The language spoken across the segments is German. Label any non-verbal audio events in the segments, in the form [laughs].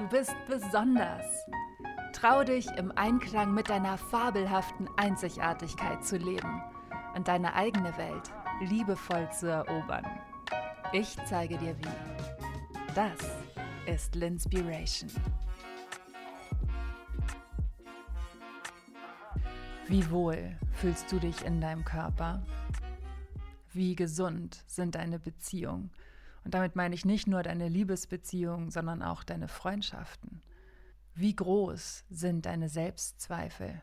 Du bist besonders. Trau dich, im Einklang mit deiner fabelhaften Einzigartigkeit zu leben und deine eigene Welt liebevoll zu erobern. Ich zeige dir wie. Das ist Linspiration. Wie wohl fühlst du dich in deinem Körper? Wie gesund sind deine Beziehungen? Und damit meine ich nicht nur deine Liebesbeziehungen, sondern auch deine Freundschaften. Wie groß sind deine Selbstzweifel?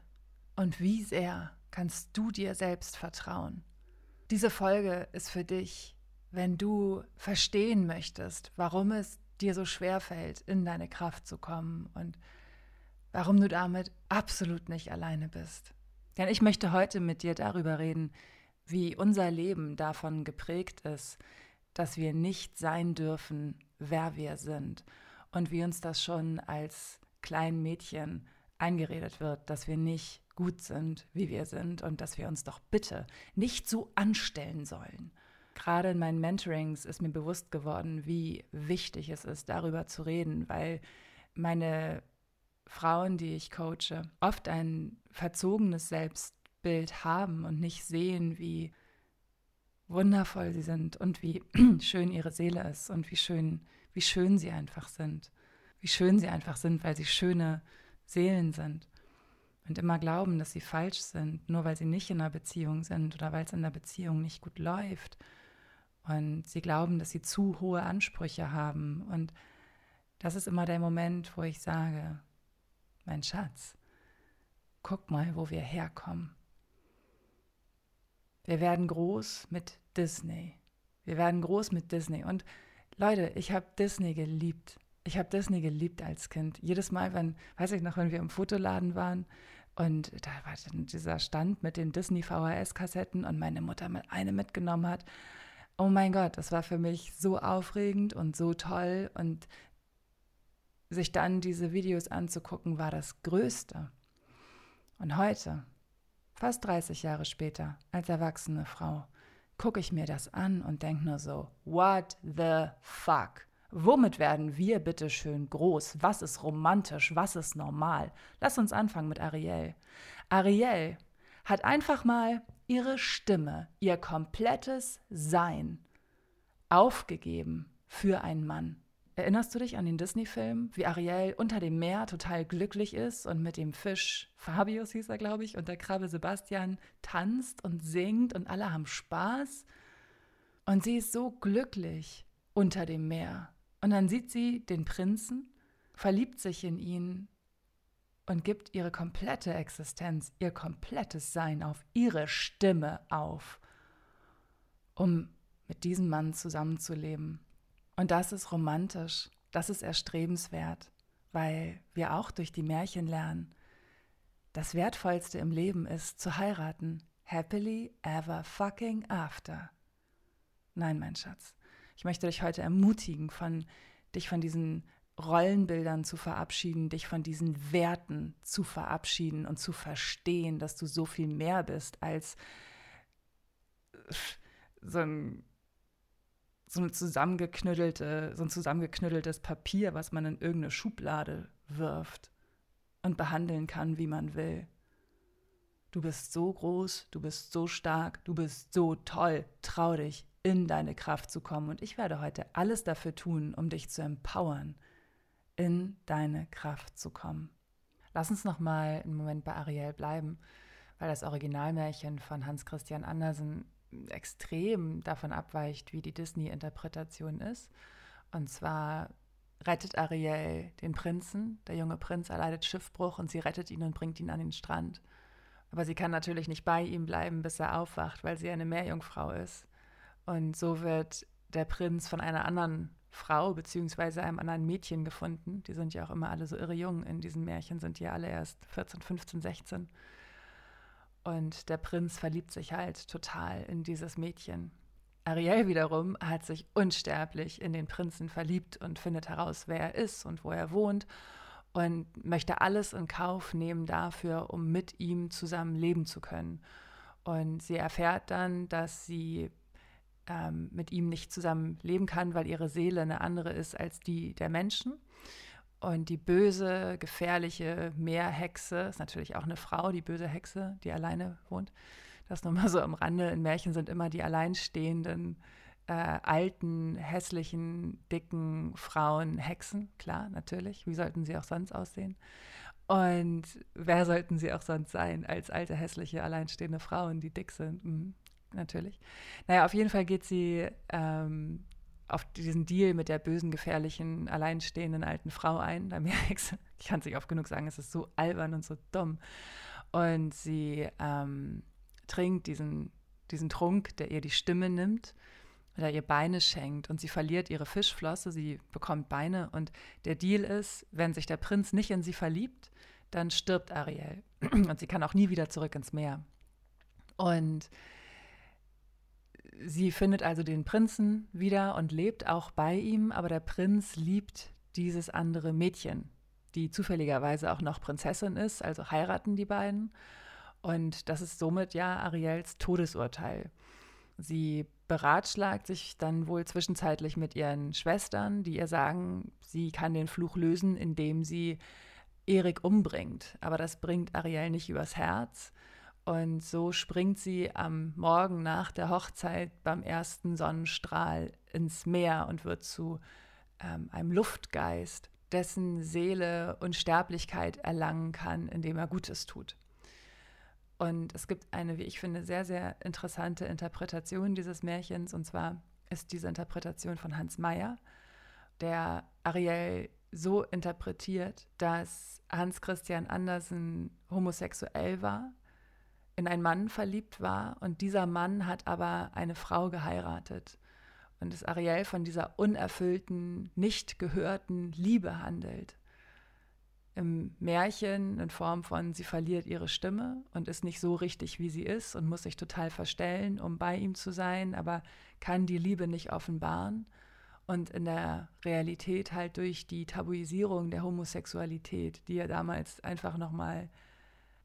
Und wie sehr kannst du dir selbst vertrauen? Diese Folge ist für dich, wenn du verstehen möchtest, warum es dir so schwer fällt, in deine Kraft zu kommen und warum du damit absolut nicht alleine bist. Denn ich möchte heute mit dir darüber reden, wie unser Leben davon geprägt ist, dass wir nicht sein dürfen, wer wir sind. Und wie uns das schon als kleinen Mädchen eingeredet wird, dass wir nicht gut sind, wie wir sind und dass wir uns doch bitte nicht so anstellen sollen. Gerade in meinen Mentorings ist mir bewusst geworden, wie wichtig es ist, darüber zu reden, weil meine Frauen, die ich coache, oft ein verzogenes Selbstbild haben und nicht sehen, wie wundervoll sie sind und wie [clears throat] schön ihre Seele ist und wie schön, wie schön sie einfach sind. Wie schön sie einfach sind, weil sie schöne Seelen sind. Und immer glauben, dass sie falsch sind, nur weil sie nicht in einer Beziehung sind oder weil es in der Beziehung nicht gut läuft. Und sie glauben, dass sie zu hohe Ansprüche haben. Und das ist immer der Moment, wo ich sage, mein Schatz, guck mal, wo wir herkommen. Wir werden groß mit Disney. Wir werden groß mit Disney. Und Leute, ich habe Disney geliebt. Ich habe Disney geliebt als Kind. Jedes Mal, wenn, weiß ich noch, wenn wir im Fotoladen waren und da war dann dieser Stand mit den Disney VHS-Kassetten und meine Mutter mal eine mitgenommen hat. Oh mein Gott, das war für mich so aufregend und so toll. Und sich dann diese Videos anzugucken, war das Größte. Und heute, Fast 30 Jahre später, als erwachsene Frau, gucke ich mir das an und denke nur so, what the fuck? Womit werden wir bitte schön groß? Was ist romantisch? Was ist normal? Lass uns anfangen mit Ariel. Ariel hat einfach mal ihre Stimme, ihr komplettes Sein aufgegeben für einen Mann. Erinnerst du dich an den Disney-Film, wie Ariel unter dem Meer total glücklich ist und mit dem Fisch Fabius hieß er, glaube ich, und der Krabbe Sebastian tanzt und singt und alle haben Spaß? Und sie ist so glücklich unter dem Meer. Und dann sieht sie den Prinzen, verliebt sich in ihn und gibt ihre komplette Existenz, ihr komplettes Sein auf, ihre Stimme auf, um mit diesem Mann zusammenzuleben. Und das ist romantisch, das ist erstrebenswert, weil wir auch durch die Märchen lernen, das Wertvollste im Leben ist zu heiraten. Happily ever fucking after. Nein, mein Schatz. Ich möchte dich heute ermutigen, von, dich von diesen Rollenbildern zu verabschieden, dich von diesen Werten zu verabschieden und zu verstehen, dass du so viel mehr bist als so ein so eine zusammengeknüttelte, so ein zusammengeknütteltes Papier, was man in irgendeine Schublade wirft und behandeln kann, wie man will. Du bist so groß, du bist so stark, du bist so toll. Trau dich, in deine Kraft zu kommen. Und ich werde heute alles dafür tun, um dich zu empowern, in deine Kraft zu kommen. Lass uns noch mal einen Moment bei Ariel bleiben, weil das Originalmärchen von Hans Christian Andersen extrem davon abweicht, wie die Disney-Interpretation ist. Und zwar rettet Ariel den Prinzen. Der junge Prinz erleidet Schiffbruch und sie rettet ihn und bringt ihn an den Strand. Aber sie kann natürlich nicht bei ihm bleiben, bis er aufwacht, weil sie eine Meerjungfrau ist. Und so wird der Prinz von einer anderen Frau beziehungsweise einem anderen Mädchen gefunden. Die sind ja auch immer alle so irre jung. In diesen Märchen sind die alle erst 14, 15, 16. Und der Prinz verliebt sich halt total in dieses Mädchen. Ariel wiederum hat sich unsterblich in den Prinzen verliebt und findet heraus, wer er ist und wo er wohnt und möchte alles in Kauf nehmen dafür, um mit ihm zusammen leben zu können. Und sie erfährt dann, dass sie ähm, mit ihm nicht zusammen leben kann, weil ihre Seele eine andere ist als die der Menschen. Und die böse, gefährliche Meerhexe ist natürlich auch eine Frau, die böse Hexe, die alleine wohnt. Das nur mal so am Rande. In Märchen sind immer die alleinstehenden, äh, alten, hässlichen, dicken Frauen Hexen. Klar, natürlich. Wie sollten sie auch sonst aussehen? Und wer sollten sie auch sonst sein als alte, hässliche, alleinstehende Frauen, die dick sind? Mhm, natürlich. Naja, auf jeden Fall geht sie ähm, auf diesen Deal mit der bösen, gefährlichen, alleinstehenden alten Frau ein. Da Meerhexe, [laughs] ich kann es nicht oft genug sagen, es ist so albern und so dumm. Und sie ähm, trinkt diesen, diesen Trunk, der ihr die Stimme nimmt oder ihr Beine schenkt und sie verliert ihre Fischflosse, sie bekommt Beine und der Deal ist, wenn sich der Prinz nicht in sie verliebt, dann stirbt Ariel [clears throat] und sie kann auch nie wieder zurück ins Meer. Und sie findet also den Prinzen wieder und lebt auch bei ihm, aber der Prinz liebt dieses andere Mädchen, die zufälligerweise auch noch Prinzessin ist, also heiraten die beiden. Und das ist somit ja Ariels Todesurteil. Sie beratschlagt sich dann wohl zwischenzeitlich mit ihren Schwestern, die ihr sagen, sie kann den Fluch lösen, indem sie Erik umbringt. Aber das bringt Ariel nicht übers Herz. Und so springt sie am Morgen nach der Hochzeit beim ersten Sonnenstrahl ins Meer und wird zu ähm, einem Luftgeist, dessen Seele Unsterblichkeit erlangen kann, indem er Gutes tut. Und es gibt eine, wie ich finde, sehr, sehr interessante Interpretation dieses Märchens. Und zwar ist diese Interpretation von Hans Meyer, der Ariel so interpretiert, dass Hans Christian Andersen homosexuell war in einen Mann verliebt war und dieser Mann hat aber eine Frau geheiratet und es Ariel von dieser unerfüllten, nicht gehörten Liebe handelt. Im Märchen in Form von, sie verliert ihre Stimme und ist nicht so richtig, wie sie ist und muss sich total verstellen, um bei ihm zu sein, aber kann die Liebe nicht offenbaren. Und in der Realität halt durch die Tabuisierung der Homosexualität, die ja damals einfach nochmal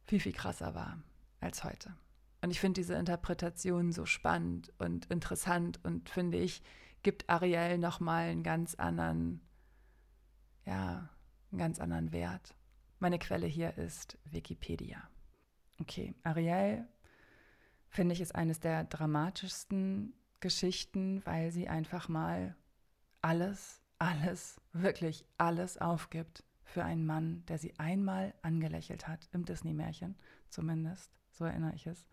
viel, viel krasser war als heute. Und ich finde diese Interpretation so spannend und interessant und finde ich, gibt Ariel nochmal einen ganz anderen, ja, einen ganz anderen Wert. Meine Quelle hier ist Wikipedia. Okay, Ariel finde ich ist eines der dramatischsten Geschichten, weil sie einfach mal alles, alles, wirklich alles aufgibt für einen Mann, der sie einmal angelächelt hat, im Disney-Märchen zumindest so erinnere ich es.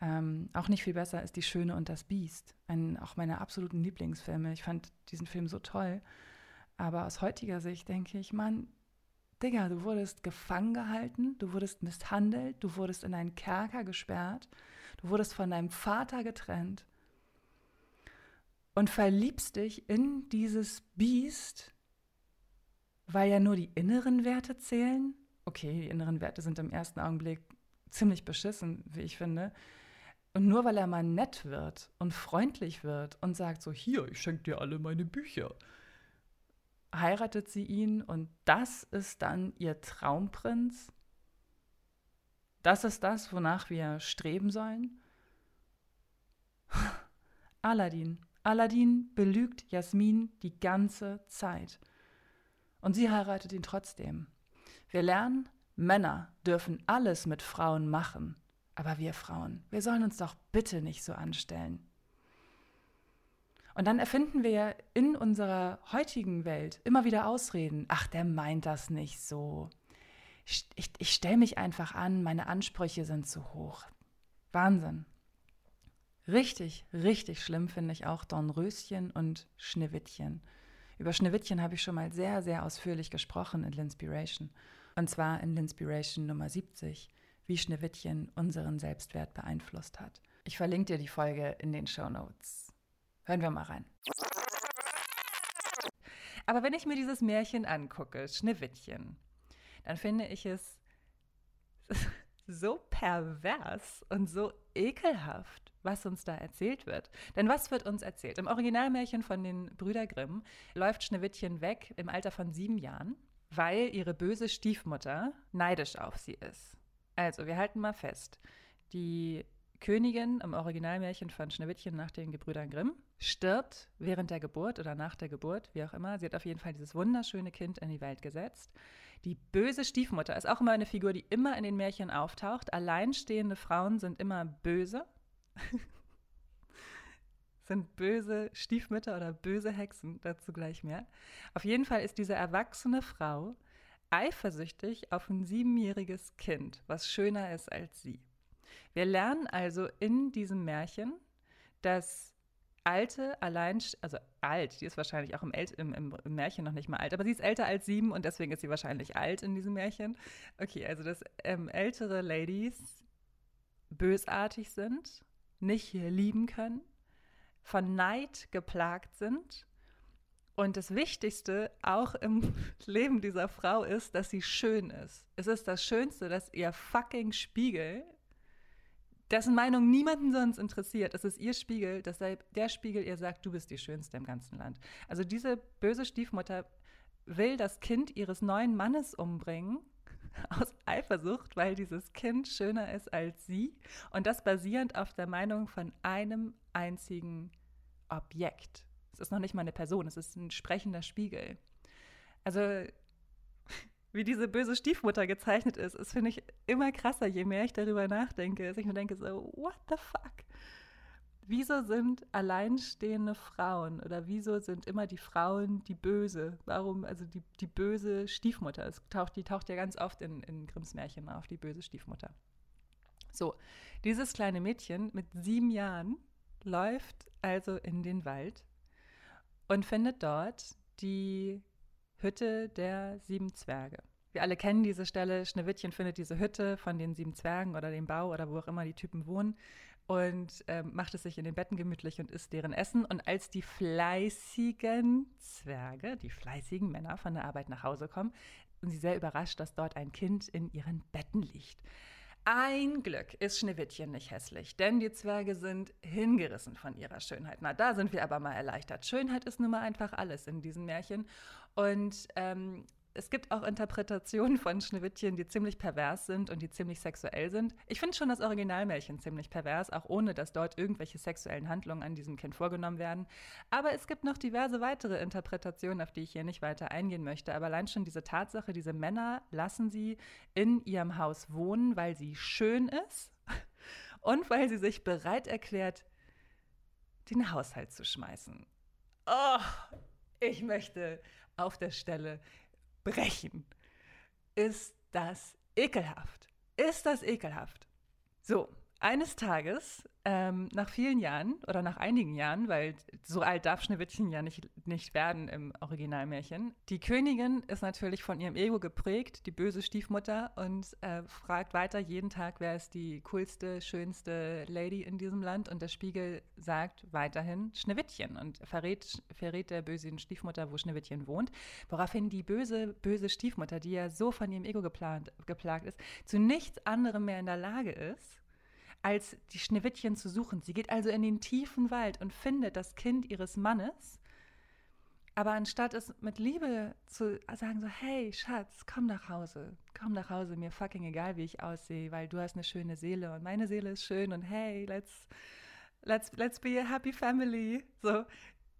Ähm, auch nicht viel besser ist Die Schöne und das Biest, ein, auch meiner absoluten Lieblingsfilme. Ich fand diesen Film so toll. Aber aus heutiger Sicht denke ich, Mann, Digga, du wurdest gefangen gehalten, du wurdest misshandelt, du wurdest in einen Kerker gesperrt, du wurdest von deinem Vater getrennt und verliebst dich in dieses Biest, weil ja nur die inneren Werte zählen. Okay, die inneren Werte sind im ersten Augenblick ziemlich beschissen, wie ich finde. Und nur weil er mal nett wird und freundlich wird und sagt so, hier, ich schenke dir alle meine Bücher, heiratet sie ihn und das ist dann ihr Traumprinz. Das ist das, wonach wir streben sollen. [laughs] Aladdin. Aladdin belügt Jasmin die ganze Zeit. Und sie heiratet ihn trotzdem. Wir lernen, Männer dürfen alles mit Frauen machen, aber wir Frauen, wir sollen uns doch bitte nicht so anstellen. Und dann erfinden wir in unserer heutigen Welt immer wieder Ausreden. Ach, der meint das nicht so. Ich, ich, ich stelle mich einfach an, meine Ansprüche sind zu hoch. Wahnsinn. Richtig, richtig schlimm finde ich auch Dornröschen und Schneewittchen. Über Schneewittchen habe ich schon mal sehr, sehr ausführlich gesprochen in L'Inspiration. Und zwar in L'Inspiration Nummer 70, wie Schneewittchen unseren Selbstwert beeinflusst hat. Ich verlinke dir die Folge in den Show Notes. Hören wir mal rein. Aber wenn ich mir dieses Märchen angucke, Schneewittchen, dann finde ich es [laughs] so pervers und so ekelhaft, was uns da erzählt wird. Denn was wird uns erzählt? Im Originalmärchen von den Brüder Grimm läuft Schneewittchen weg im Alter von sieben Jahren, weil ihre böse Stiefmutter neidisch auf sie ist. Also, wir halten mal fest. Die Königin im Originalmärchen von Schneewittchen nach den Gebrüdern Grimm stirbt während der Geburt oder nach der Geburt, wie auch immer. Sie hat auf jeden Fall dieses wunderschöne Kind in die Welt gesetzt. Die böse Stiefmutter ist auch immer eine Figur, die immer in den Märchen auftaucht. Alleinstehende Frauen sind immer böse. [laughs] sind böse Stiefmütter oder böse Hexen, dazu gleich mehr. Auf jeden Fall ist diese erwachsene Frau eifersüchtig auf ein siebenjähriges Kind, was schöner ist als sie. Wir lernen also in diesem Märchen, dass alte, allein, also alt, die ist wahrscheinlich auch im, El im, im, Märchen noch nicht mal alt, aber sie ist älter als sieben und deswegen ist sie wahrscheinlich alt in diesem Märchen. Okay, also dass ähm, ältere Ladies bösartig sind, nicht lieben können, von Neid geplagt sind und das Wichtigste auch im [laughs] Leben dieser Frau ist, dass sie schön ist. Es ist das Schönste, dass ihr fucking Spiegel dessen Meinung niemanden sonst interessiert. Es ist ihr Spiegel, deshalb der Spiegel ihr sagt, du bist die Schönste im ganzen Land. Also diese böse Stiefmutter will das Kind ihres neuen Mannes umbringen [laughs] aus Eifersucht, weil dieses Kind schöner ist als sie und das basierend auf der Meinung von einem einzigen Objekt. Es ist noch nicht mal eine Person, es ist ein sprechender Spiegel. Also [laughs] wie diese böse Stiefmutter gezeichnet ist, ist, finde ich, immer krasser, je mehr ich darüber nachdenke. Dass ich mir denke, so, what the fuck? Wieso sind alleinstehende Frauen oder wieso sind immer die Frauen die Böse? Warum, also die, die böse Stiefmutter? Es taucht, die taucht ja ganz oft in, in Grimms Märchen auf, die böse Stiefmutter. So, dieses kleine Mädchen mit sieben Jahren läuft also in den Wald und findet dort die Hütte der sieben Zwerge. Wir alle kennen diese Stelle. Schneewittchen findet diese Hütte von den sieben Zwergen oder dem Bau oder wo auch immer die Typen wohnen und äh, macht es sich in den Betten gemütlich und isst deren Essen. Und als die fleißigen Zwerge, die fleißigen Männer von der Arbeit nach Hause kommen, sind sie sehr überrascht, dass dort ein Kind in ihren Betten liegt. Ein Glück ist Schneewittchen nicht hässlich, denn die Zwerge sind hingerissen von ihrer Schönheit. Na, da sind wir aber mal erleichtert. Schönheit ist nun mal einfach alles in diesem Märchen. Und ähm, es gibt auch Interpretationen von Schneewittchen, die ziemlich pervers sind und die ziemlich sexuell sind. Ich finde schon das Originalmärchen ziemlich pervers, auch ohne dass dort irgendwelche sexuellen Handlungen an diesem Kind vorgenommen werden. Aber es gibt noch diverse weitere Interpretationen, auf die ich hier nicht weiter eingehen möchte. Aber allein schon diese Tatsache, diese Männer lassen sie in ihrem Haus wohnen, weil sie schön ist [laughs] und weil sie sich bereit erklärt, den Haushalt zu schmeißen. Oh, ich möchte auf der Stelle brechen. Ist das ekelhaft? Ist das ekelhaft? So, eines Tages, ähm, nach vielen Jahren oder nach einigen Jahren, weil so alt darf Schneewittchen ja nicht, nicht werden im Originalmärchen, die Königin ist natürlich von ihrem Ego geprägt, die böse Stiefmutter, und äh, fragt weiter jeden Tag, wer ist die coolste, schönste Lady in diesem Land. Und der Spiegel sagt weiterhin Schneewittchen und verrät, verrät der bösen Stiefmutter, wo Schneewittchen wohnt. Woraufhin die böse, böse Stiefmutter, die ja so von ihrem Ego geplant, geplagt ist, zu nichts anderem mehr in der Lage ist, als die Schneewittchen zu suchen. Sie geht also in den tiefen Wald und findet das Kind ihres Mannes. Aber anstatt es mit Liebe zu sagen, so, hey, Schatz, komm nach Hause, komm nach Hause, mir fucking egal, wie ich aussehe, weil du hast eine schöne Seele und meine Seele ist schön und hey, let's, let's, let's be a happy family. So,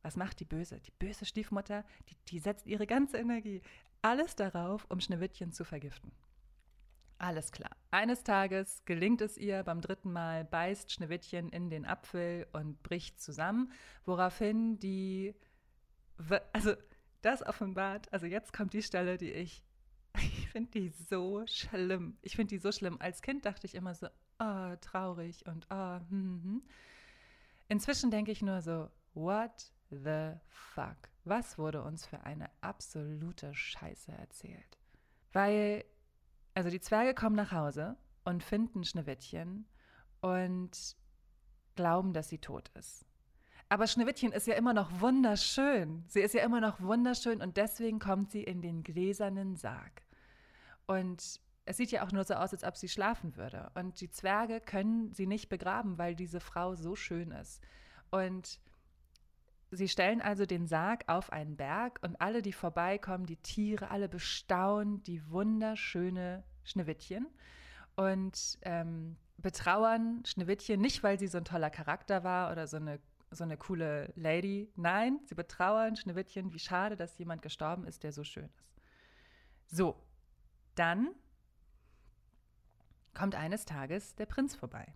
was macht die Böse? Die böse Stiefmutter, die, die setzt ihre ganze Energie, alles darauf, um Schneewittchen zu vergiften. Alles klar. Eines Tages gelingt es ihr, beim dritten Mal beißt Schneewittchen in den Apfel und bricht zusammen, woraufhin die, also das offenbart, also jetzt kommt die Stelle, die ich, [laughs] ich finde die so schlimm. Ich finde die so schlimm. Als Kind dachte ich immer so, oh, traurig und oh, hm, hm. hm. Inzwischen denke ich nur so, what the fuck? Was wurde uns für eine absolute Scheiße erzählt? Weil also die Zwerge kommen nach Hause und finden Schneewittchen und glauben, dass sie tot ist. Aber Schneewittchen ist ja immer noch wunderschön. Sie ist ja immer noch wunderschön und deswegen kommt sie in den gläsernen Sarg. Und es sieht ja auch nur so aus, als ob sie schlafen würde. Und die Zwerge können sie nicht begraben, weil diese Frau so schön ist. Und sie stellen also den Sarg auf einen Berg und alle, die vorbeikommen, die Tiere, alle bestaunen die wunderschöne Schneewittchen und ähm, betrauern Schneewittchen nicht, weil sie so ein toller Charakter war oder so eine, so eine coole Lady. Nein, sie betrauern Schneewittchen, wie schade, dass jemand gestorben ist, der so schön ist. So, dann kommt eines Tages der Prinz vorbei.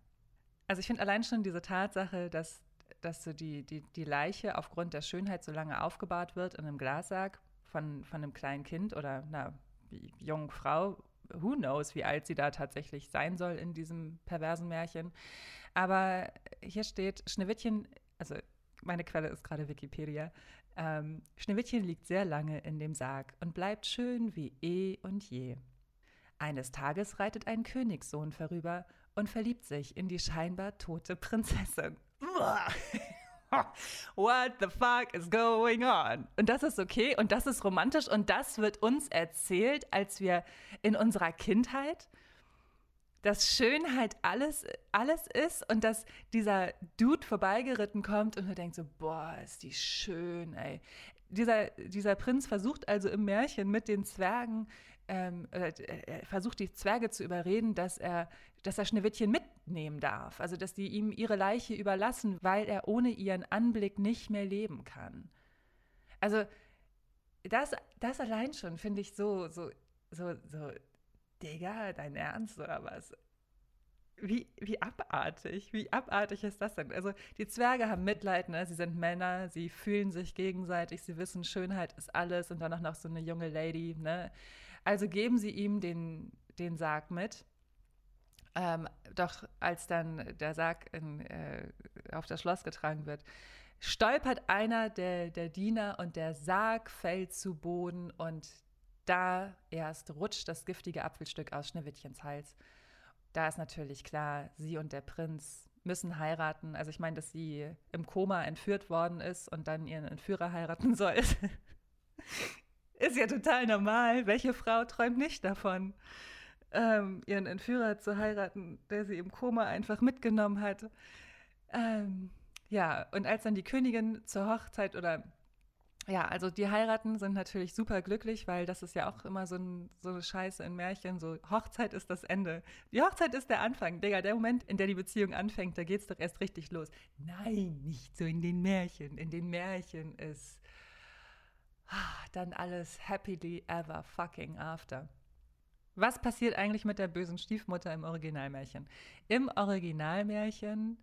Also ich finde allein schon diese Tatsache, dass, dass so die, die, die Leiche aufgrund der Schönheit so lange aufgebahrt wird in einem Glassarg von, von einem kleinen Kind oder einer jungen Frau, who knows, wie alt sie da tatsächlich sein soll in diesem perversen Märchen. Aber hier steht, Schneewittchen, also meine Quelle ist gerade Wikipedia, ähm, Schneewittchen liegt sehr lange in dem Sarg und bleibt schön wie eh und je. Eines Tages reitet ein Königssohn vorüber und verliebt sich in die scheinbar tote Prinzessin. [laughs] What the fuck is going on? Und das ist okay und das ist romantisch und das wird uns erzählt, als wir in unserer Kindheit dass Schönheit alles, alles ist und dass dieser Dude vorbeigeritten kommt und du denkst so, boah, ist die schön, ey. Dieser, dieser Prinz versucht also im Märchen mit den Zwergen, ähm, äh, versucht die Zwerge zu überreden, dass er, dass er Schneewittchen mitnehmen darf. Also, dass die ihm ihre Leiche überlassen, weil er ohne ihren Anblick nicht mehr leben kann. Also, das, das allein schon finde ich so, so, so, so Digga, dein Ernst oder was? Wie, wie abartig, wie abartig ist das denn? Also die Zwerge haben Mitleid, ne? sie sind Männer, sie fühlen sich gegenseitig, sie wissen, Schönheit ist alles und dann auch noch so eine junge Lady. Ne? Also geben sie ihm den, den Sarg mit. Ähm, doch als dann der Sarg in, äh, auf das Schloss getragen wird, stolpert einer der, der Diener und der Sarg fällt zu Boden und da erst rutscht das giftige Apfelstück aus Schneewittchens Hals. Da ist natürlich klar, sie und der Prinz müssen heiraten. Also ich meine, dass sie im Koma entführt worden ist und dann ihren Entführer heiraten [laughs] soll, ist ja total normal. Welche Frau träumt nicht davon, ähm, ihren Entführer zu heiraten, der sie im Koma einfach mitgenommen hat? Ähm, ja, und als dann die Königin zur Hochzeit oder ja, also die heiraten, sind natürlich super glücklich, weil das ist ja auch immer so, ein, so eine Scheiße in Märchen. So, Hochzeit ist das Ende. Die Hochzeit ist der Anfang. Digga, der Moment, in der die Beziehung anfängt, da geht es doch erst richtig los. Nein, nicht so in den Märchen. In den Märchen ist ah, dann alles happily ever fucking after. Was passiert eigentlich mit der bösen Stiefmutter im Originalmärchen? Im Originalmärchen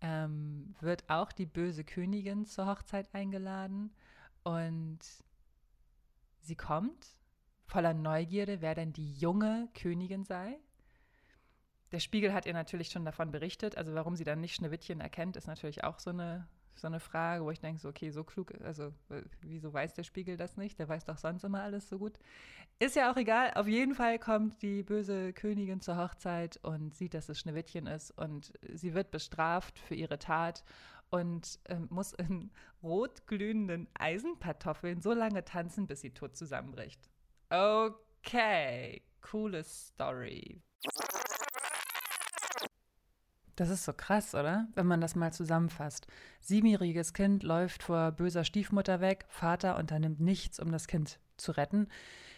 ähm, wird auch die böse Königin zur Hochzeit eingeladen und sie kommt voller Neugierde, wer denn die junge Königin sei. Der Spiegel hat ihr natürlich schon davon berichtet. Also warum sie dann nicht Schneewittchen erkennt, ist natürlich auch so eine, so eine Frage, wo ich denke, so, okay, so klug, also wieso weiß der Spiegel das nicht? Der weiß doch sonst immer alles so gut. Ist ja auch egal. Auf jeden Fall kommt die böse Königin zur Hochzeit und sieht, dass es Schneewittchen ist und sie wird bestraft für ihre Tat und äh, muss in rotglühenden Eisenkartoffeln so lange tanzen, bis sie tot zusammenbricht. Okay, coole Story. Das ist so krass, oder? Wenn man das mal zusammenfasst. Siebenjähriges Kind läuft vor böser Stiefmutter weg, Vater unternimmt nichts, um das Kind zu retten.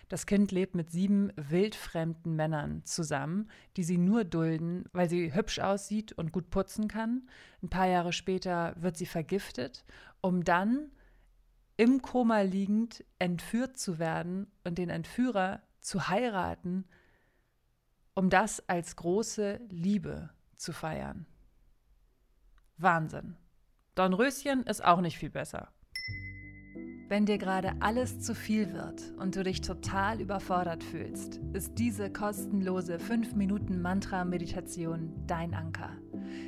Das Kind lebt mit sieben wildfremden Männern zusammen, die sie nur dulden, weil sie hübsch aussieht und gut putzen kann. Ein paar Jahre später wird sie vergiftet, um dann im Koma liegend entführt zu werden und den Entführer zu heiraten, um das als große Liebe zu feiern. Wahnsinn. Dornröschen ist auch nicht viel besser. Wenn dir gerade alles zu viel wird und du dich total überfordert fühlst, ist diese kostenlose 5-Minuten-Mantra-Meditation dein Anker.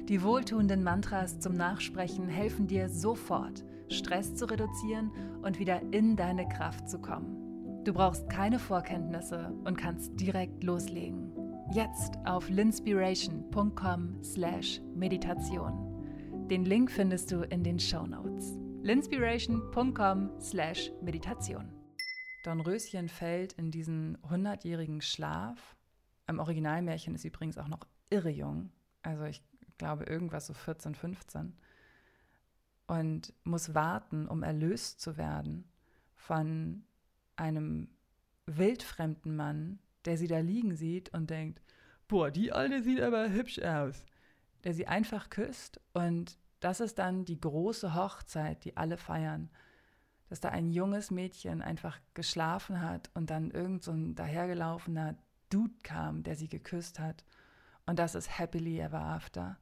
Die wohltuenden Mantras zum Nachsprechen helfen dir sofort, Stress zu reduzieren und wieder in deine Kraft zu kommen. Du brauchst keine Vorkenntnisse und kannst direkt loslegen. Jetzt auf linspiration.com/meditation. Den Link findest du in den Show Notes. linspiration.com slash Meditation. Dornröschen fällt in diesen hundertjährigen Schlaf. Im Originalmärchen ist übrigens auch noch irre jung. Also ich glaube irgendwas so 14, 15. Und muss warten, um erlöst zu werden von einem wildfremden Mann, der sie da liegen sieht und denkt, boah, die Alte sieht aber hübsch aus. Der sie einfach küsst und das ist dann die große Hochzeit, die alle feiern. Dass da ein junges Mädchen einfach geschlafen hat und dann irgend so ein dahergelaufener Dude kam, der sie geküsst hat. Und das ist happily ever after.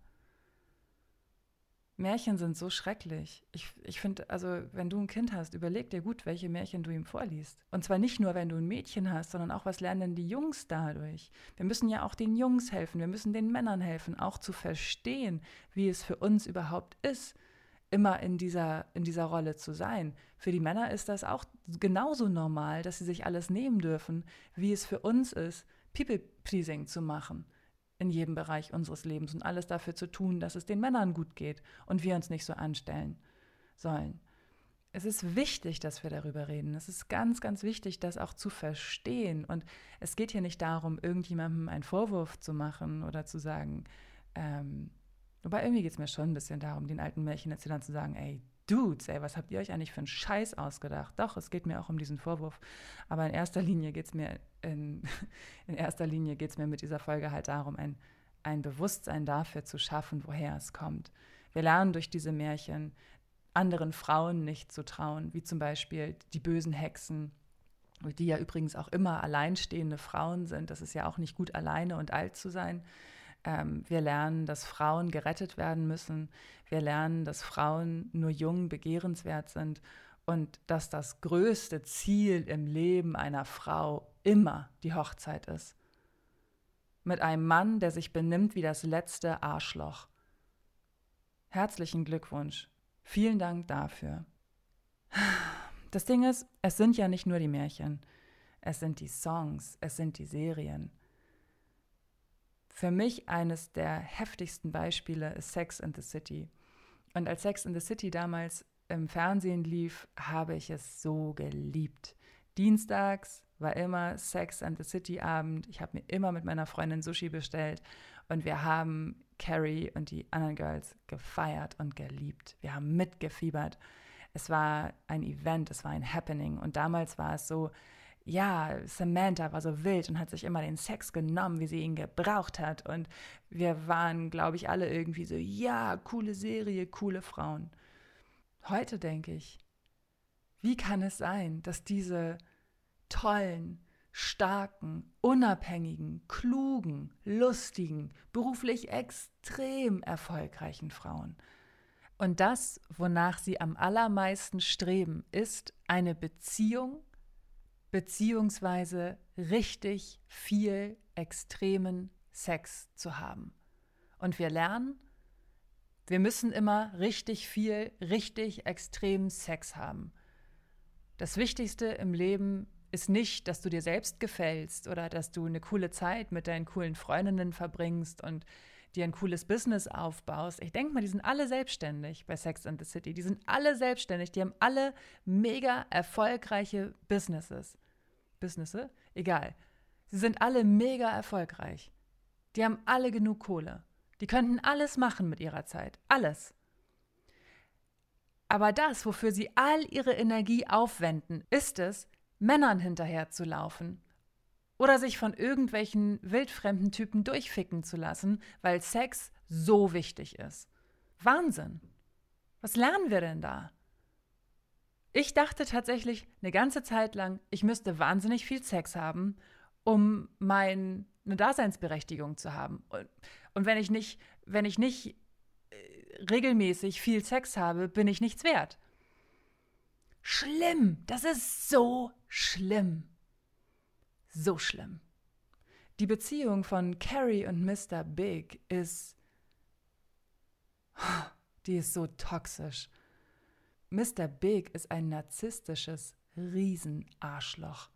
Märchen sind so schrecklich. Ich, ich finde, also wenn du ein Kind hast, überleg dir gut, welche Märchen du ihm vorliest. Und zwar nicht nur, wenn du ein Mädchen hast, sondern auch, was lernen denn die Jungs dadurch? Wir müssen ja auch den Jungs helfen, wir müssen den Männern helfen, auch zu verstehen, wie es für uns überhaupt ist, immer in dieser, in dieser Rolle zu sein. Für die Männer ist das auch genauso normal, dass sie sich alles nehmen dürfen, wie es für uns ist, People-Pleasing zu machen in jedem Bereich unseres Lebens und alles dafür zu tun, dass es den Männern gut geht und wir uns nicht so anstellen sollen. Es ist wichtig, dass wir darüber reden. Es ist ganz, ganz wichtig, das auch zu verstehen. Und es geht hier nicht darum, irgendjemandem einen Vorwurf zu machen oder zu sagen, ähm, wobei irgendwie geht es mir schon ein bisschen darum, den alten Märchenerzählern zu sagen, ey, Dudes, ey, was habt ihr euch eigentlich für einen Scheiß ausgedacht? Doch, es geht mir auch um diesen Vorwurf. Aber in erster Linie geht es mir, in, [laughs] in erster Linie geht mir mit dieser Folge halt darum, ein, ein Bewusstsein dafür zu schaffen, woher es kommt. Wir lernen durch diese Märchen, anderen Frauen nicht zu trauen, wie zum Beispiel die bösen Hexen, die ja übrigens auch immer alleinstehende Frauen sind. Das ist ja auch nicht gut, alleine und alt zu sein. Ähm, wir lernen, dass Frauen gerettet werden müssen. Wir lernen, dass Frauen nur jung begehrenswert sind und dass das größte Ziel im Leben einer Frau immer die Hochzeit ist. Mit einem Mann, der sich benimmt wie das letzte Arschloch. Herzlichen Glückwunsch. Vielen Dank dafür. Das Ding ist, es sind ja nicht nur die Märchen. Es sind die Songs, es sind die Serien. Für mich eines der heftigsten Beispiele ist Sex in the City. Und als Sex in the City damals im Fernsehen lief, habe ich es so geliebt. Dienstags war immer Sex and the City Abend. Ich habe mir immer mit meiner Freundin Sushi bestellt und wir haben Carrie und die anderen Girls gefeiert und geliebt. Wir haben mitgefiebert. Es war ein Event, es war ein Happening und damals war es so, ja, Samantha war so wild und hat sich immer den Sex genommen, wie sie ihn gebraucht hat. Und wir waren, glaube ich, alle irgendwie so, ja, coole Serie, coole Frauen. Heute denke ich, wie kann es sein, dass diese tollen, starken, unabhängigen, klugen, lustigen, beruflich extrem erfolgreichen Frauen und das, wonach sie am allermeisten streben, ist eine Beziehung beziehungsweise richtig viel extremen Sex zu haben. Und wir lernen, wir müssen immer richtig viel, richtig extremen Sex haben. Das Wichtigste im Leben ist nicht, dass du dir selbst gefällst oder dass du eine coole Zeit mit deinen coolen Freundinnen verbringst und dir ein cooles Business aufbaust. Ich denke mal, die sind alle selbstständig bei Sex and the City. Die sind alle selbstständig. Die haben alle mega erfolgreiche Businesses. Businesse, egal. Sie sind alle mega erfolgreich. Die haben alle genug Kohle. Die könnten alles machen mit ihrer Zeit. Alles. Aber das, wofür sie all ihre Energie aufwenden, ist es, Männern hinterherzulaufen oder sich von irgendwelchen wildfremden Typen durchficken zu lassen, weil Sex so wichtig ist. Wahnsinn. Was lernen wir denn da? Ich dachte tatsächlich eine ganze Zeit lang, ich müsste wahnsinnig viel Sex haben, um meine Daseinsberechtigung zu haben. Und, und wenn ich nicht, wenn ich nicht äh, regelmäßig viel Sex habe, bin ich nichts wert. Schlimm, das ist so schlimm. So schlimm. Die Beziehung von Carrie und Mr. Big ist. Die ist so toxisch. Mr. Big ist ein narzisstisches Riesenarschloch.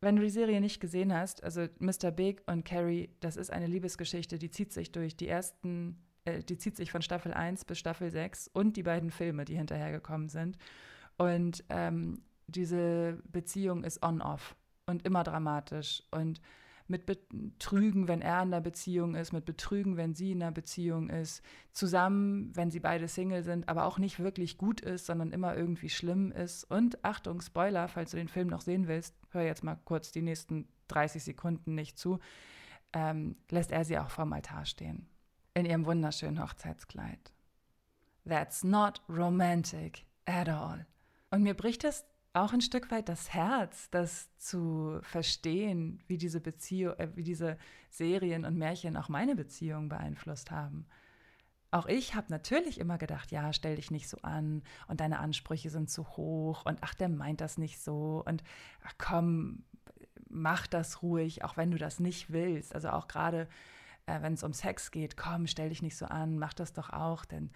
Wenn du die Serie nicht gesehen hast, also Mr. Big und Carrie, das ist eine Liebesgeschichte, die zieht sich durch die ersten äh, die zieht sich von Staffel 1 bis Staffel 6 und die beiden Filme, die hinterhergekommen sind. Und ähm, diese Beziehung ist on-off und immer dramatisch. Und mit Betrügen, wenn er in einer Beziehung ist, mit Betrügen, wenn sie in einer Beziehung ist, zusammen, wenn sie beide Single sind, aber auch nicht wirklich gut ist, sondern immer irgendwie schlimm ist. Und Achtung, Spoiler, falls du den Film noch sehen willst, hör jetzt mal kurz die nächsten 30 Sekunden nicht zu, ähm, lässt er sie auch vorm Altar stehen. In ihrem wunderschönen Hochzeitskleid. That's not romantic at all. Und mir bricht es auch ein Stück weit das Herz, das zu verstehen, wie diese Beziehung, äh, wie diese Serien und Märchen auch meine Beziehung beeinflusst haben. Auch ich habe natürlich immer gedacht, ja, stell dich nicht so an und deine Ansprüche sind zu hoch und ach, der meint das nicht so und ach komm, mach das ruhig, auch wenn du das nicht willst. Also auch gerade, äh, wenn es um Sex geht, komm, stell dich nicht so an, mach das doch auch, denn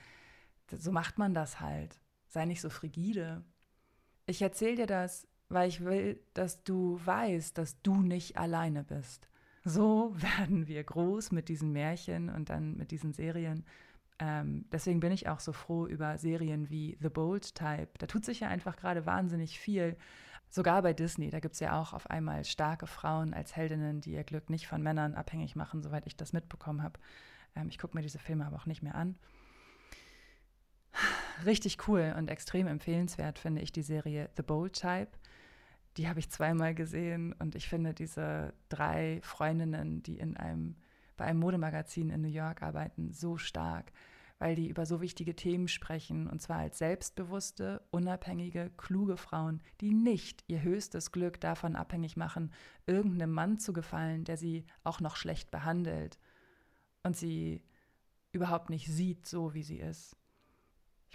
so macht man das halt. Sei nicht so frigide. Ich erzähle dir das, weil ich will, dass du weißt, dass du nicht alleine bist. So [laughs] werden wir groß mit diesen Märchen und dann mit diesen Serien. Ähm, deswegen bin ich auch so froh über Serien wie The Bold Type. Da tut sich ja einfach gerade wahnsinnig viel. Sogar bei Disney, da gibt es ja auch auf einmal starke Frauen als Heldinnen, die ihr Glück nicht von Männern abhängig machen, soweit ich das mitbekommen habe. Ähm, ich gucke mir diese Filme aber auch nicht mehr an richtig cool und extrem empfehlenswert finde ich die Serie The Bold Type. Die habe ich zweimal gesehen und ich finde diese drei Freundinnen, die in einem, bei einem Modemagazin in New York arbeiten, so stark, weil die über so wichtige Themen sprechen und zwar als selbstbewusste, unabhängige, kluge Frauen, die nicht ihr höchstes Glück davon abhängig machen, irgendeinem Mann zu gefallen, der sie auch noch schlecht behandelt und sie überhaupt nicht sieht, so wie sie ist.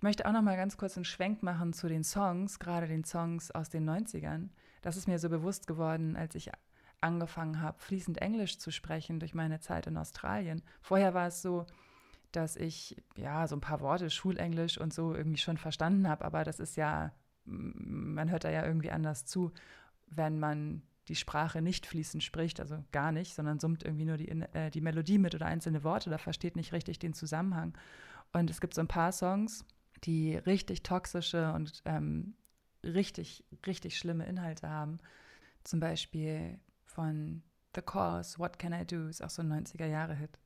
Ich möchte auch noch mal ganz kurz einen Schwenk machen zu den Songs, gerade den Songs aus den 90ern. Das ist mir so bewusst geworden, als ich angefangen habe, fließend Englisch zu sprechen durch meine Zeit in Australien. Vorher war es so, dass ich ja so ein paar Worte Schulenglisch und so irgendwie schon verstanden habe, aber das ist ja, man hört da ja irgendwie anders zu, wenn man die Sprache nicht fließend spricht, also gar nicht, sondern summt irgendwie nur die, äh, die Melodie mit oder einzelne Worte, da versteht nicht richtig den Zusammenhang. Und es gibt so ein paar Songs, die richtig toxische und ähm, richtig, richtig schlimme Inhalte haben. Zum Beispiel von The Cause, What Can I Do, ist auch so ein 90er-Jahre-Hit.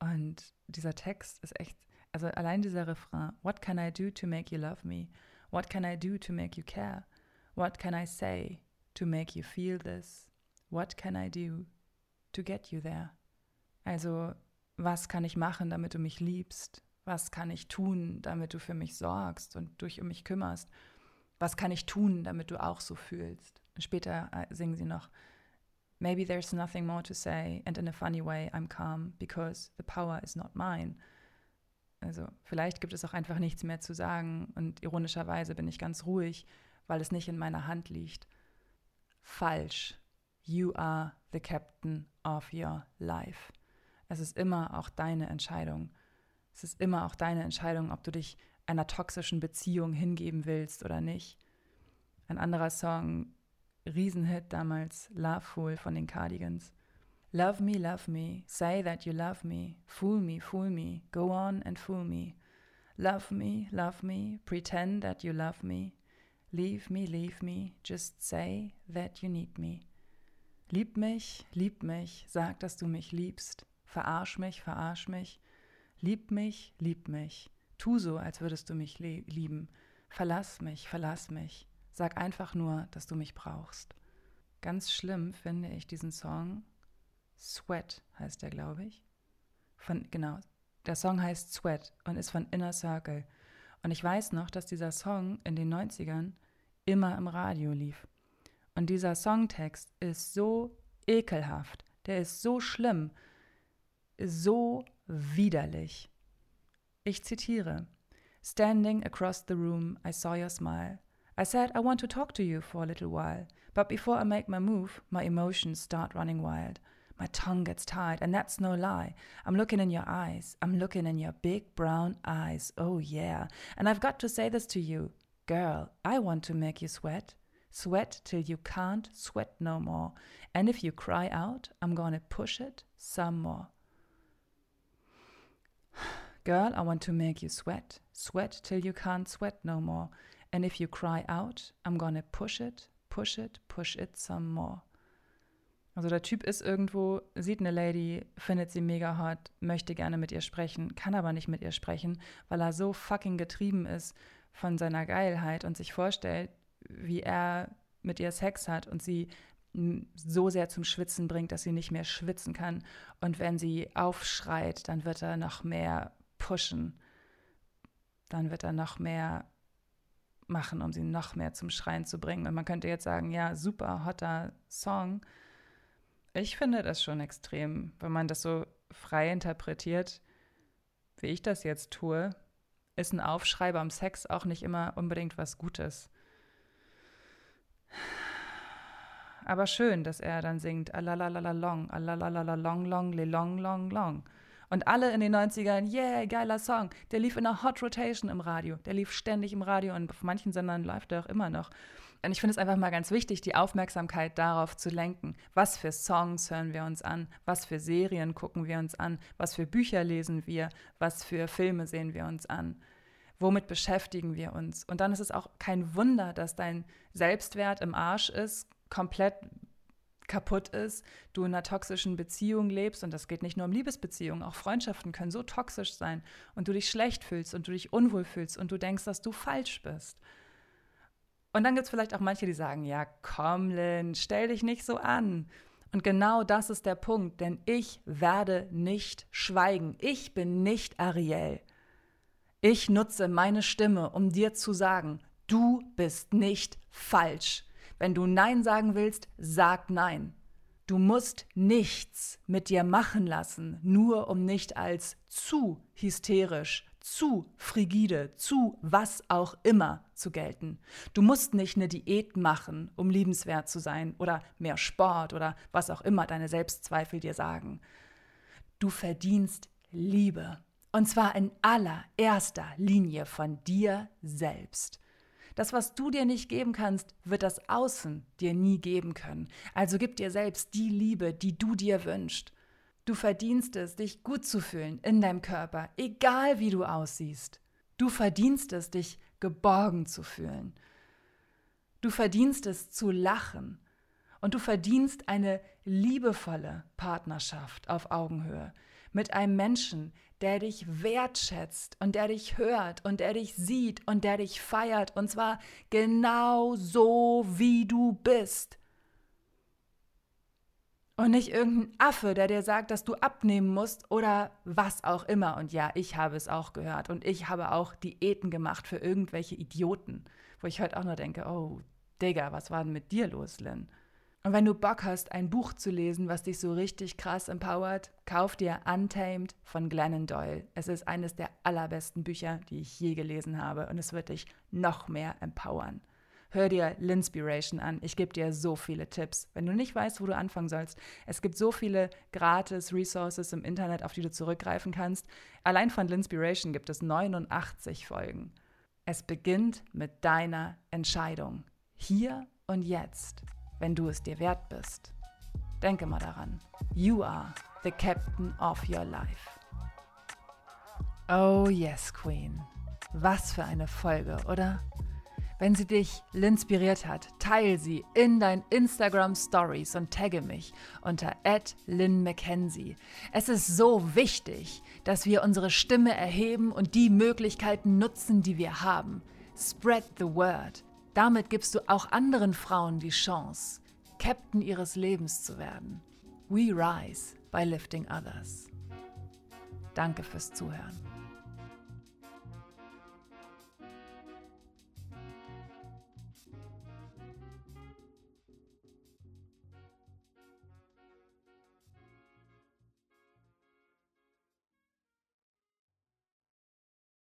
Und dieser Text ist echt, also allein dieser Refrain, What can I do to make you love me? What can I do to make you care? What can I say to make you feel this? What can I do to get you there? Also, was kann ich machen, damit du mich liebst? Was kann ich tun, damit du für mich sorgst und dich um mich kümmerst? Was kann ich tun, damit du auch so fühlst? Später äh, singen sie noch, Maybe there's nothing more to say, and in a funny way I'm calm, because the power is not mine. Also vielleicht gibt es auch einfach nichts mehr zu sagen und ironischerweise bin ich ganz ruhig, weil es nicht in meiner Hand liegt. Falsch. You are the captain of your life. Es ist immer auch deine Entscheidung. Es ist immer auch deine Entscheidung, ob du dich einer toxischen Beziehung hingeben willst oder nicht. Ein anderer Song, Riesenhit damals, Love Fool von den Cardigans. Love me, love me, say that you love me, fool me, fool me, go on and fool me. Love me, love me, pretend that you love me, leave me, leave me, just say that you need me. Lieb mich, lieb mich, sag, dass du mich liebst, verarsch mich, verarsch mich, Lieb mich, lieb mich. Tu so, als würdest du mich lieben. Verlass mich, verlass mich. Sag einfach nur, dass du mich brauchst. Ganz schlimm finde ich diesen Song. Sweat heißt der, glaube ich. Von, genau, der Song heißt Sweat und ist von Inner Circle. Und ich weiß noch, dass dieser Song in den 90ern immer im Radio lief. Und dieser Songtext ist so ekelhaft, der ist so schlimm, so widerlich. Ich zitiere: Standing across the room, I saw your smile. I said, I want to talk to you for a little while, but before I make my move, my emotions start running wild. My tongue gets tied, and that's no lie. I'm looking in your eyes. I'm looking in your big brown eyes. Oh, yeah. And I've got to say this to you. Girl, I want to make you sweat. Sweat till you can't sweat no more. And if you cry out, I'm gonna push it some more. Girl, I want to make you sweat, sweat till you can't sweat no more. And if you cry out, I'm gonna push it, push it, push it some more. Also der Typ ist irgendwo, sieht eine Lady, findet sie mega hot, möchte gerne mit ihr sprechen, kann aber nicht mit ihr sprechen, weil er so fucking getrieben ist von seiner Geilheit und sich vorstellt, wie er mit ihr Sex hat und sie so sehr zum Schwitzen bringt, dass sie nicht mehr schwitzen kann. Und wenn sie aufschreit, dann wird er noch mehr pushen. Dann wird er noch mehr machen, um sie noch mehr zum Schreien zu bringen. Und man könnte jetzt sagen, ja, super, hotter Song. Ich finde das schon extrem, wenn man das so frei interpretiert, wie ich das jetzt tue, ist ein Aufschrei beim Sex auch nicht immer unbedingt was Gutes. Aber schön, dass er dann singt Alalalala long, Alalalala long, long, le long, long, long. Und alle in den 90ern, yeah, geiler Song. Der lief in einer Hot Rotation im Radio. Der lief ständig im Radio und auf manchen Sendern läuft er auch immer noch. Und ich finde es einfach mal ganz wichtig, die Aufmerksamkeit darauf zu lenken. Was für Songs hören wir uns an? Was für Serien gucken wir uns an? Was für Bücher lesen wir? Was für Filme sehen wir uns an? Womit beschäftigen wir uns? Und dann ist es auch kein Wunder, dass dein Selbstwert im Arsch ist, komplett kaputt ist, du in einer toxischen Beziehung lebst und das geht nicht nur um Liebesbeziehungen, auch Freundschaften können so toxisch sein und du dich schlecht fühlst und du dich unwohl fühlst und du denkst, dass du falsch bist. Und dann gibt es vielleicht auch manche, die sagen, ja, komm, Lynn, stell dich nicht so an. Und genau das ist der Punkt, denn ich werde nicht schweigen. Ich bin nicht Ariel. Ich nutze meine Stimme, um dir zu sagen, du bist nicht falsch. Wenn du Nein sagen willst, sag Nein. Du musst nichts mit dir machen lassen, nur um nicht als zu hysterisch, zu frigide, zu was auch immer zu gelten. Du musst nicht eine Diät machen, um liebenswert zu sein oder mehr Sport oder was auch immer deine Selbstzweifel dir sagen. Du verdienst Liebe. Und zwar in allererster Linie von dir selbst. Das, was du dir nicht geben kannst, wird das Außen dir nie geben können. Also gib dir selbst die Liebe, die du dir wünschst. Du verdienst es, dich gut zu fühlen in deinem Körper, egal wie du aussiehst. Du verdienst es, dich geborgen zu fühlen. Du verdienst es zu lachen. Und du verdienst eine liebevolle Partnerschaft auf Augenhöhe mit einem Menschen, der dich wertschätzt und der dich hört und der dich sieht und der dich feiert. Und zwar genau so, wie du bist. Und nicht irgendein Affe, der dir sagt, dass du abnehmen musst oder was auch immer. Und ja, ich habe es auch gehört. Und ich habe auch Diäten gemacht für irgendwelche Idioten. Wo ich heute auch nur denke, oh, Digga, was war denn mit dir los, Lynn? Und wenn du Bock hast, ein Buch zu lesen, was dich so richtig krass empowert, kauf dir Untamed von Glennon Doyle. Es ist eines der allerbesten Bücher, die ich je gelesen habe. Und es wird dich noch mehr empowern. Hör dir Linspiration an. Ich gebe dir so viele Tipps. Wenn du nicht weißt, wo du anfangen sollst, es gibt so viele gratis Resources im Internet, auf die du zurückgreifen kannst. Allein von Linspiration gibt es 89 Folgen. Es beginnt mit deiner Entscheidung. Hier und jetzt, wenn du es dir wert bist. Denke mal daran. You are the captain of your life. Oh yes, Queen. Was für eine Folge, oder? Wenn sie dich inspiriert hat, teile sie in deinen Instagram Stories und tagge mich unter @lynn_mackenzie. Es ist so wichtig, dass wir unsere Stimme erheben und die Möglichkeiten nutzen, die wir haben. Spread the word. Damit gibst du auch anderen Frauen die Chance, Captain ihres Lebens zu werden. We rise by lifting others. Danke fürs Zuhören.